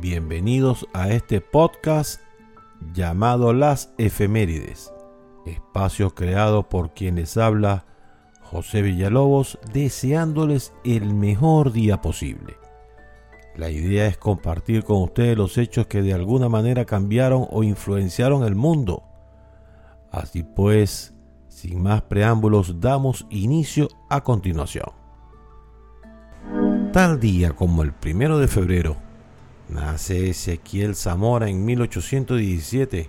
Bienvenidos a este podcast llamado Las Efemérides, espacio creado por quienes habla José Villalobos, deseándoles el mejor día posible. La idea es compartir con ustedes los hechos que de alguna manera cambiaron o influenciaron el mundo. Así pues, sin más preámbulos, damos inicio a continuación. Tal día como el primero de febrero, nace Ezequiel Zamora en 1817,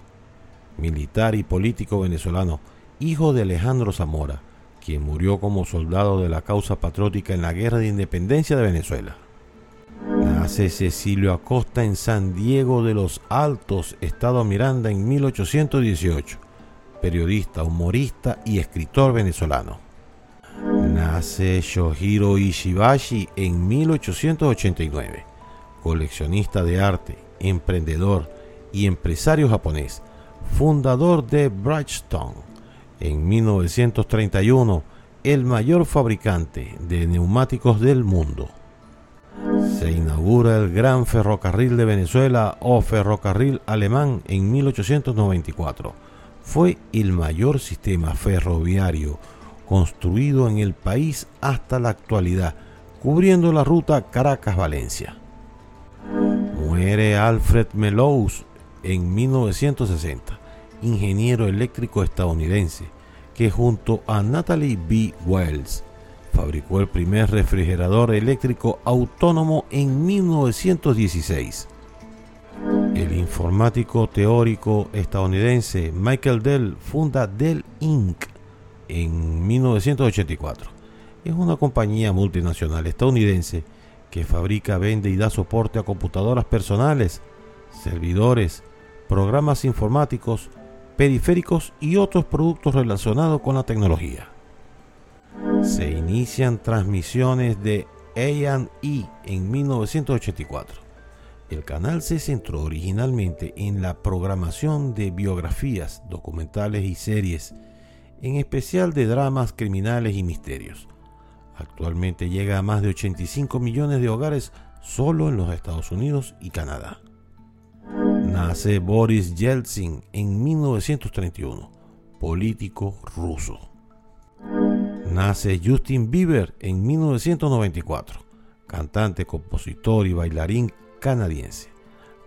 militar y político venezolano, hijo de Alejandro Zamora, quien murió como soldado de la causa patriótica en la Guerra de Independencia de Venezuela. Nace Cecilio Acosta en San Diego de los Altos, Estado Miranda, en 1818, periodista, humorista y escritor venezolano. Nace Shohiro Ishibashi en 1889, coleccionista de arte, emprendedor y empresario japonés, fundador de Bridgestone en 1931 el mayor fabricante de neumáticos del mundo. Se inaugura el Gran Ferrocarril de Venezuela o Ferrocarril Alemán en 1894. Fue el mayor sistema ferroviario construido en el país hasta la actualidad, cubriendo la ruta Caracas-Valencia. Alfred Melous en 1960 ingeniero eléctrico estadounidense, que junto a Natalie B. Wells fabricó el primer refrigerador eléctrico autónomo en 1916. El informático teórico estadounidense Michael Dell funda Dell Inc. en 1984. Es una compañía multinacional estadounidense que fabrica, vende y da soporte a computadoras personales, servidores, programas informáticos, periféricos y otros productos relacionados con la tecnología. Se inician transmisiones de A&E en 1984. El canal se centró originalmente en la programación de biografías, documentales y series, en especial de dramas criminales y misterios. Actualmente llega a más de 85 millones de hogares solo en los Estados Unidos y Canadá. Nace Boris Yeltsin en 1931, político ruso. Nace Justin Bieber en 1994, cantante, compositor y bailarín canadiense.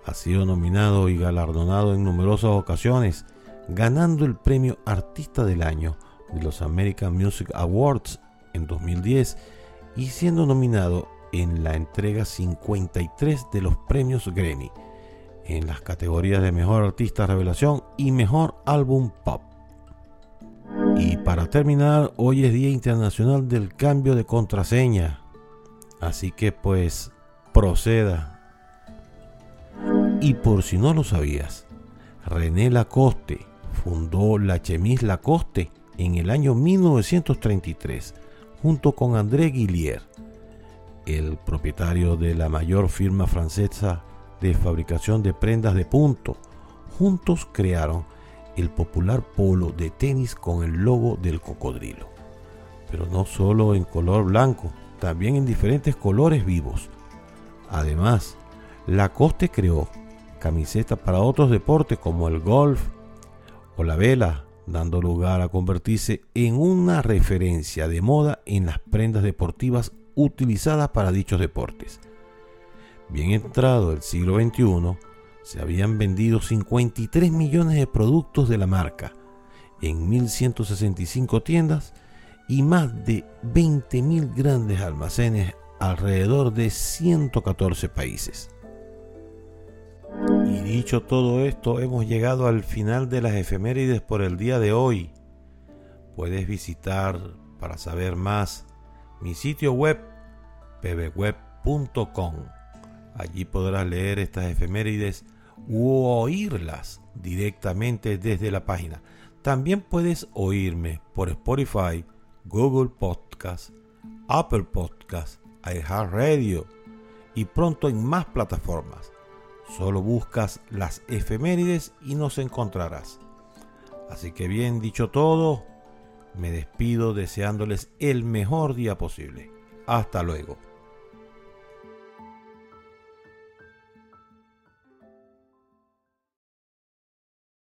Ha sido nominado y galardonado en numerosas ocasiones, ganando el premio Artista del Año de los American Music Awards en 2010 y siendo nominado en la entrega 53 de los premios Grammy en las categorías de Mejor Artista Revelación y Mejor Álbum Pop. Y para terminar, hoy es Día Internacional del Cambio de Contraseña. Así que pues proceda. Y por si no lo sabías, René Lacoste fundó la Chemise Lacoste en el año 1933 junto con André Guillier, el propietario de la mayor firma francesa de fabricación de prendas de punto. Juntos crearon el popular polo de tenis con el logo del cocodrilo. Pero no solo en color blanco, también en diferentes colores vivos. Además, Lacoste creó camisetas para otros deportes como el golf o la vela, dando lugar a convertirse en una referencia de moda en las prendas deportivas utilizadas para dichos deportes. Bien entrado el siglo XXI, se habían vendido 53 millones de productos de la marca en 1.165 tiendas y más de 20.000 grandes almacenes alrededor de 114 países. Dicho todo esto, hemos llegado al final de las efemérides por el día de hoy. Puedes visitar para saber más mi sitio web pbweb.com Allí podrás leer estas efemérides u oírlas directamente desde la página. También puedes oírme por Spotify, Google Podcast, Apple Podcast, iHeartRadio y pronto en más plataformas. Solo buscas las efemérides y nos encontrarás. Así que bien dicho todo, me despido deseándoles el mejor día posible. Hasta luego.